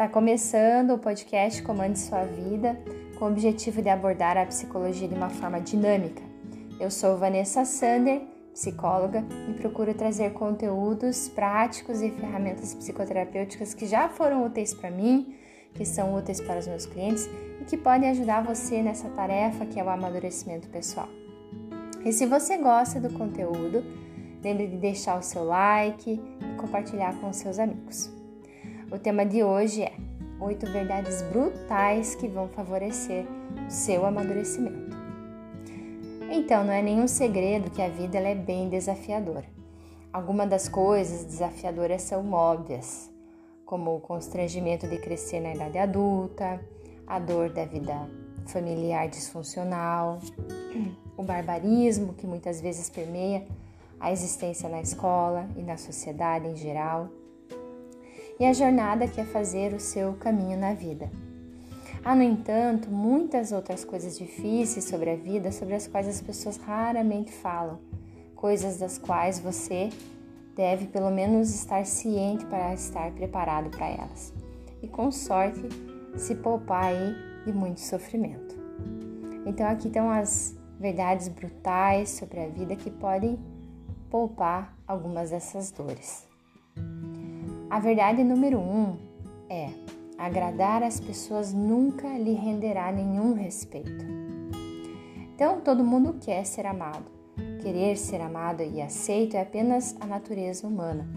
Está começando o podcast Comande Sua Vida, com o objetivo de abordar a psicologia de uma forma dinâmica. Eu sou Vanessa Sander, psicóloga, e procuro trazer conteúdos práticos e ferramentas psicoterapêuticas que já foram úteis para mim, que são úteis para os meus clientes e que podem ajudar você nessa tarefa que é o amadurecimento pessoal. E se você gosta do conteúdo, lembre de deixar o seu like e compartilhar com seus amigos. O tema de hoje é oito verdades brutais que vão favorecer o seu amadurecimento. Então, não é nenhum segredo que a vida é bem desafiadora. Algumas das coisas desafiadoras são óbvias, como o constrangimento de crescer na idade adulta, a dor da vida familiar disfuncional, o barbarismo que muitas vezes permeia a existência na escola e na sociedade em geral e a jornada que é fazer o seu caminho na vida. Há, no entanto, muitas outras coisas difíceis sobre a vida sobre as quais as pessoas raramente falam, coisas das quais você deve pelo menos estar ciente para estar preparado para elas e, com sorte, se poupar aí de muito sofrimento. Então, aqui estão as verdades brutais sobre a vida que podem poupar algumas dessas dores. A verdade número um é: agradar as pessoas nunca lhe renderá nenhum respeito. Então, todo mundo quer ser amado. Querer ser amado e aceito é apenas a natureza humana.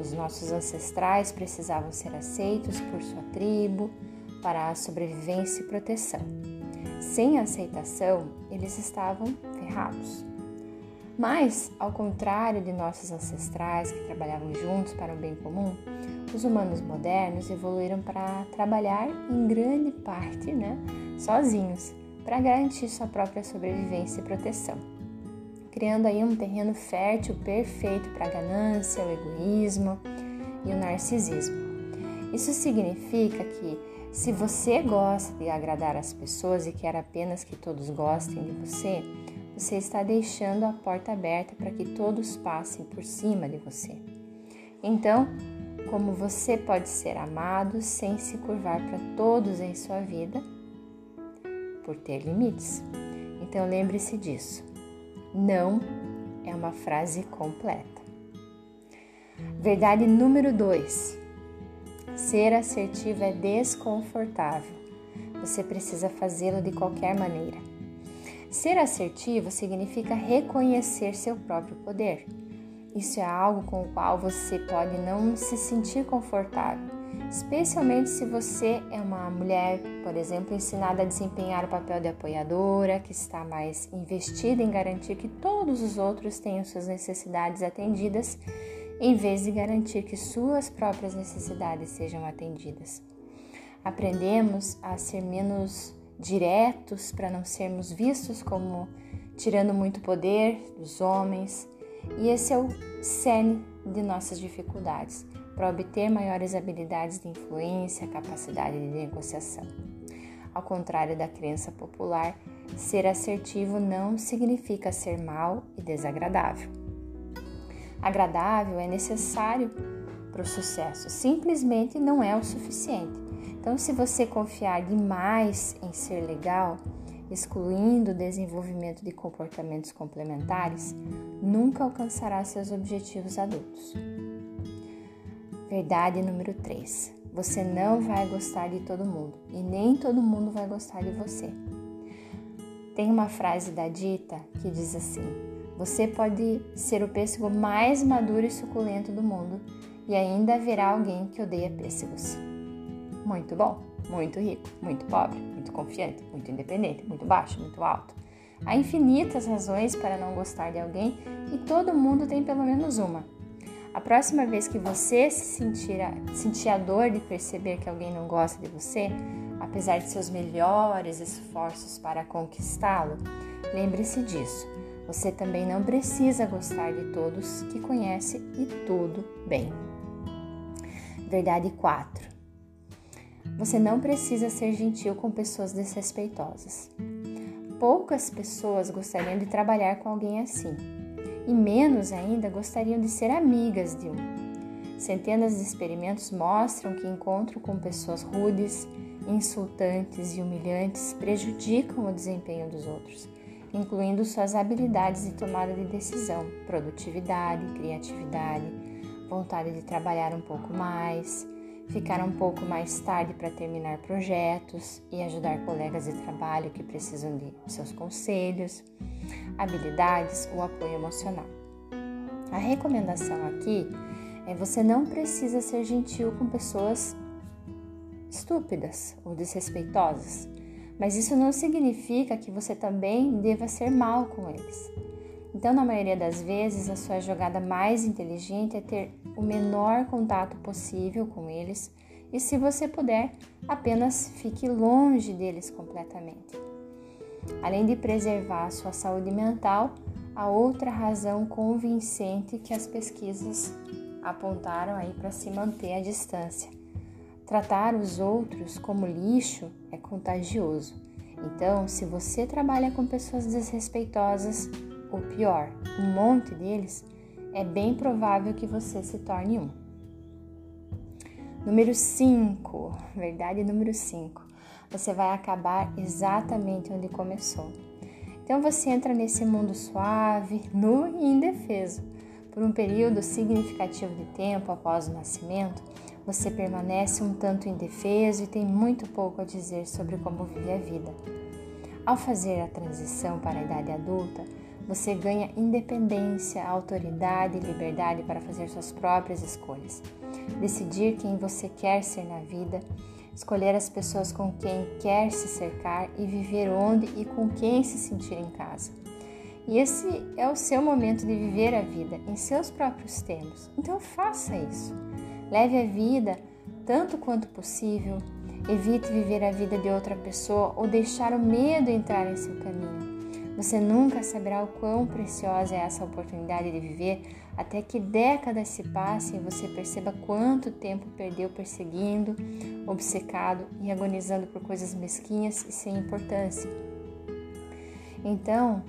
Os nossos ancestrais precisavam ser aceitos por sua tribo para a sobrevivência e proteção. Sem aceitação, eles estavam ferrados. Mas, ao contrário de nossos ancestrais que trabalhavam juntos para o bem comum, os humanos modernos evoluíram para trabalhar em grande parte né, sozinhos, para garantir sua própria sobrevivência e proteção, criando aí um terreno fértil perfeito para a ganância, o egoísmo e o narcisismo. Isso significa que se você gosta de agradar as pessoas e quer apenas que todos gostem de você, você está deixando a porta aberta para que todos passem por cima de você. Então, como você pode ser amado sem se curvar para todos em sua vida por ter limites? Então, lembre-se disso. Não é uma frase completa. Verdade número 2. Ser assertivo é desconfortável. Você precisa fazê-lo de qualquer maneira. Ser assertivo significa reconhecer seu próprio poder. Isso é algo com o qual você pode não se sentir confortável, especialmente se você é uma mulher, por exemplo, ensinada a desempenhar o papel de apoiadora, que está mais investida em garantir que todos os outros tenham suas necessidades atendidas, em vez de garantir que suas próprias necessidades sejam atendidas. Aprendemos a ser menos diretos para não sermos vistos como tirando muito poder dos homens. E esse é o cerne de nossas dificuldades para obter maiores habilidades de influência, capacidade de negociação. Ao contrário da crença popular, ser assertivo não significa ser mal e desagradável. Agradável é necessário para o sucesso, simplesmente não é o suficiente. Então, se você confiar demais em ser legal, excluindo o desenvolvimento de comportamentos complementares, nunca alcançará seus objetivos adultos. Verdade número 3. Você não vai gostar de todo mundo e nem todo mundo vai gostar de você. Tem uma frase da Dita que diz assim: Você pode ser o pêssego mais maduro e suculento do mundo e ainda haverá alguém que odeia pêssegos muito bom, muito rico, muito pobre, muito confiante, muito independente, muito baixo, muito alto. Há infinitas razões para não gostar de alguém e todo mundo tem pelo menos uma. A próxima vez que você se sentir a, sentir a dor de perceber que alguém não gosta de você, apesar de seus melhores esforços para conquistá-lo, lembre-se disso. Você também não precisa gostar de todos que conhece e tudo bem. Verdade 4. Você não precisa ser gentil com pessoas desrespeitosas. Poucas pessoas gostariam de trabalhar com alguém assim, e menos ainda gostariam de ser amigas de um. Centenas de experimentos mostram que encontro com pessoas rudes, insultantes e humilhantes prejudicam o desempenho dos outros, incluindo suas habilidades de tomada de decisão, produtividade, criatividade, vontade de trabalhar um pouco mais, ficar um pouco mais tarde para terminar projetos e ajudar colegas de trabalho que precisam de seus conselhos, habilidades ou apoio emocional. A recomendação aqui é você não precisa ser gentil com pessoas estúpidas ou desrespeitosas, mas isso não significa que você também deva ser mal com eles. Então, na maioria das vezes, a sua jogada mais inteligente é ter o menor contato possível com eles e, se você puder, apenas fique longe deles completamente. Além de preservar a sua saúde mental, a outra razão convincente que as pesquisas apontaram aí para se manter à distância. Tratar os outros como lixo é contagioso. Então, se você trabalha com pessoas desrespeitosas, ou pior, um monte deles, é bem provável que você se torne um. Número 5, verdade número 5. Você vai acabar exatamente onde começou. Então você entra nesse mundo suave, nu e indefeso. Por um período significativo de tempo após o nascimento, você permanece um tanto indefeso e tem muito pouco a dizer sobre como vive a vida. Ao fazer a transição para a idade adulta, você ganha independência, autoridade e liberdade para fazer suas próprias escolhas. Decidir quem você quer ser na vida, escolher as pessoas com quem quer se cercar e viver onde e com quem se sentir em casa. E esse é o seu momento de viver a vida em seus próprios termos. Então faça isso. Leve a vida tanto quanto possível. Evite viver a vida de outra pessoa ou deixar o medo entrar em seu caminho. Você nunca saberá o quão preciosa é essa oportunidade de viver até que décadas se passem e você perceba quanto tempo perdeu perseguindo, obcecado e agonizando por coisas mesquinhas e sem importância. Então,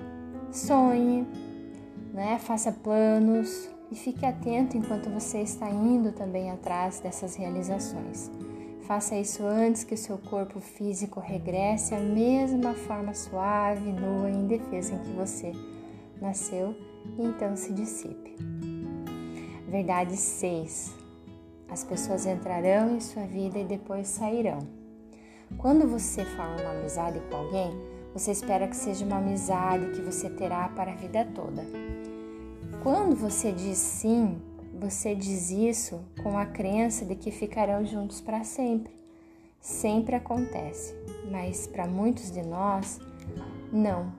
sonhe, né? faça planos e fique atento enquanto você está indo também atrás dessas realizações. Faça isso antes que o seu corpo físico regresse à mesma forma suave, nua e indefesa em que você nasceu e então se dissipe. Verdade 6. As pessoas entrarão em sua vida e depois sairão. Quando você forma uma amizade com alguém, você espera que seja uma amizade que você terá para a vida toda. Quando você diz sim você diz isso com a crença de que ficarão juntos para sempre. Sempre acontece, mas para muitos de nós, não.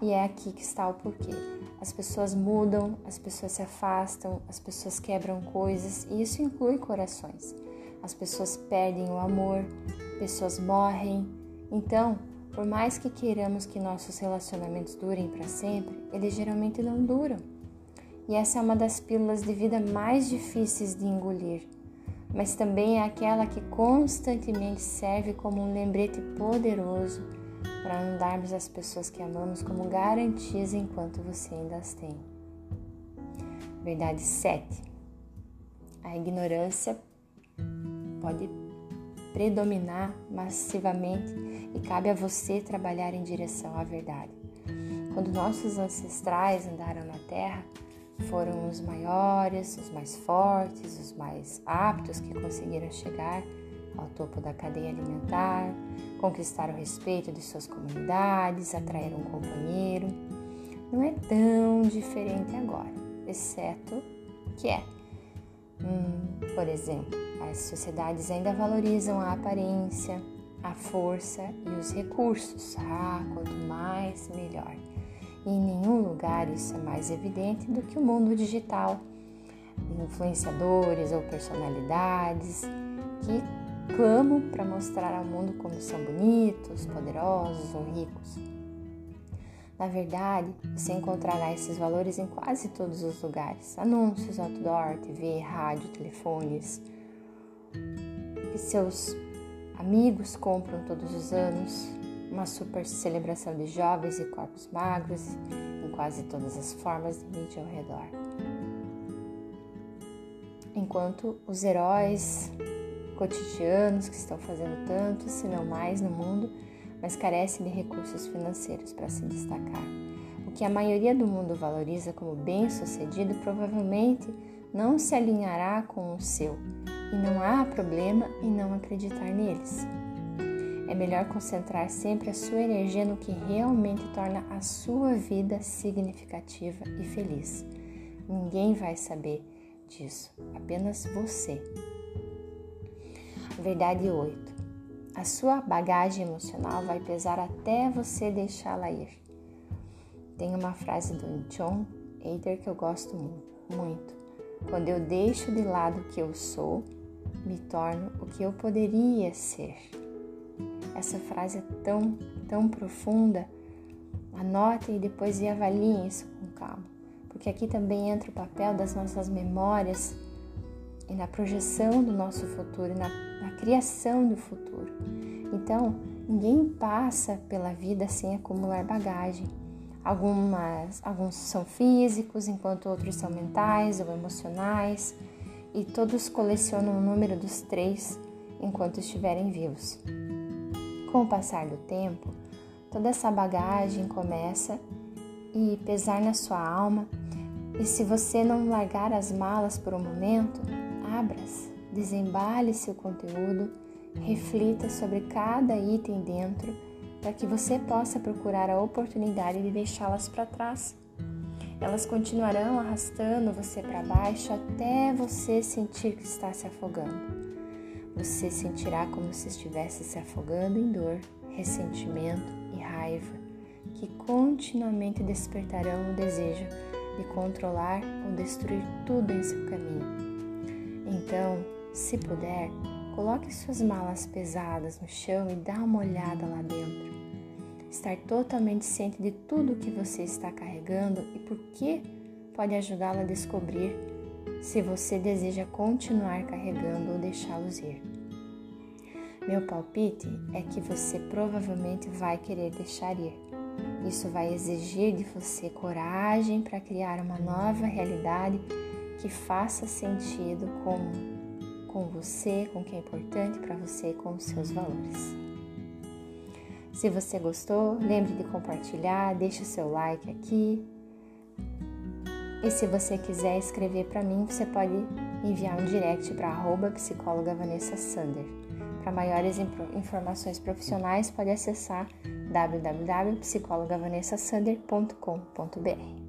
E é aqui que está o porquê. As pessoas mudam, as pessoas se afastam, as pessoas quebram coisas e isso inclui corações. As pessoas perdem o amor, pessoas morrem. Então, por mais que queiramos que nossos relacionamentos durem para sempre, eles geralmente não duram. E essa é uma das pílulas de vida mais difíceis de engolir, mas também é aquela que constantemente serve como um lembrete poderoso para andarmos as pessoas que amamos como garantias enquanto você ainda as tem. Verdade 7. A ignorância pode predominar massivamente e cabe a você trabalhar em direção à verdade. Quando nossos ancestrais andaram na Terra, foram os maiores, os mais fortes, os mais aptos que conseguiram chegar ao topo da cadeia alimentar, conquistar o respeito de suas comunidades, atrair um companheiro. Não é tão diferente agora, exceto que é. Hum, por exemplo, as sociedades ainda valorizam a aparência, a força e os recursos. Ah, quanto mais, melhor. E em nenhum lugar isso é mais evidente do que o mundo digital. Influenciadores ou personalidades que clamam para mostrar ao mundo como são bonitos, poderosos ou ricos. Na verdade, você encontrará esses valores em quase todos os lugares: anúncios, outdoor, TV, rádio, telefones, que seus amigos compram todos os anos, uma super celebração de jovens e corpos magros em quase todas as formas de mídia ao redor. enquanto os heróis cotidianos que estão fazendo tanto, se não mais, no mundo, mas carecem de recursos financeiros para se destacar. O que a maioria do mundo valoriza como bem-sucedido provavelmente não se alinhará com o seu, e não há problema em não acreditar neles. É melhor concentrar sempre a sua energia no que realmente torna a sua vida significativa e feliz. Ninguém vai saber disso, apenas você. Verdade 8. A sua bagagem emocional vai pesar até você deixá-la ir. Tem uma frase do John Hader que eu gosto muito. Quando eu deixo de lado o que eu sou, me torno o que eu poderia ser. Essa frase é tão, tão profunda. Anotem e depois avaliem isso com calma, porque aqui também entra o papel das nossas memórias e na projeção do nosso futuro, e na, na criação do futuro. Então, ninguém passa pela vida sem acumular bagagem. Algumas, alguns são físicos, enquanto outros são mentais ou emocionais, e todos colecionam o número dos três enquanto estiverem vivos. Com o passar do tempo, toda essa bagagem começa e pesar na sua alma, e se você não largar as malas por um momento, abra-as, desembale seu conteúdo, reflita sobre cada item dentro para que você possa procurar a oportunidade de deixá-las para trás. Elas continuarão arrastando você para baixo até você sentir que está se afogando. Você sentirá como se estivesse se afogando em dor, ressentimento e raiva, que continuamente despertarão o desejo de controlar ou destruir tudo em seu caminho. Então, se puder, coloque suas malas pesadas no chão e dá uma olhada lá dentro. Estar totalmente ciente de tudo o que você está carregando e por que pode ajudá-la a descobrir se você deseja continuar carregando ou deixá-los ir. Meu palpite é que você provavelmente vai querer deixar ir. Isso vai exigir de você coragem para criar uma nova realidade que faça sentido com, com você, com o que é importante para você e com os seus valores. Se você gostou, lembre de compartilhar, deixe o seu like aqui, e se você quiser escrever para mim, você pode enviar um direct para arroba psicóloga Vanessa Sander. Para maiores informações profissionais, pode acessar www.psicologavanessasander.com.br.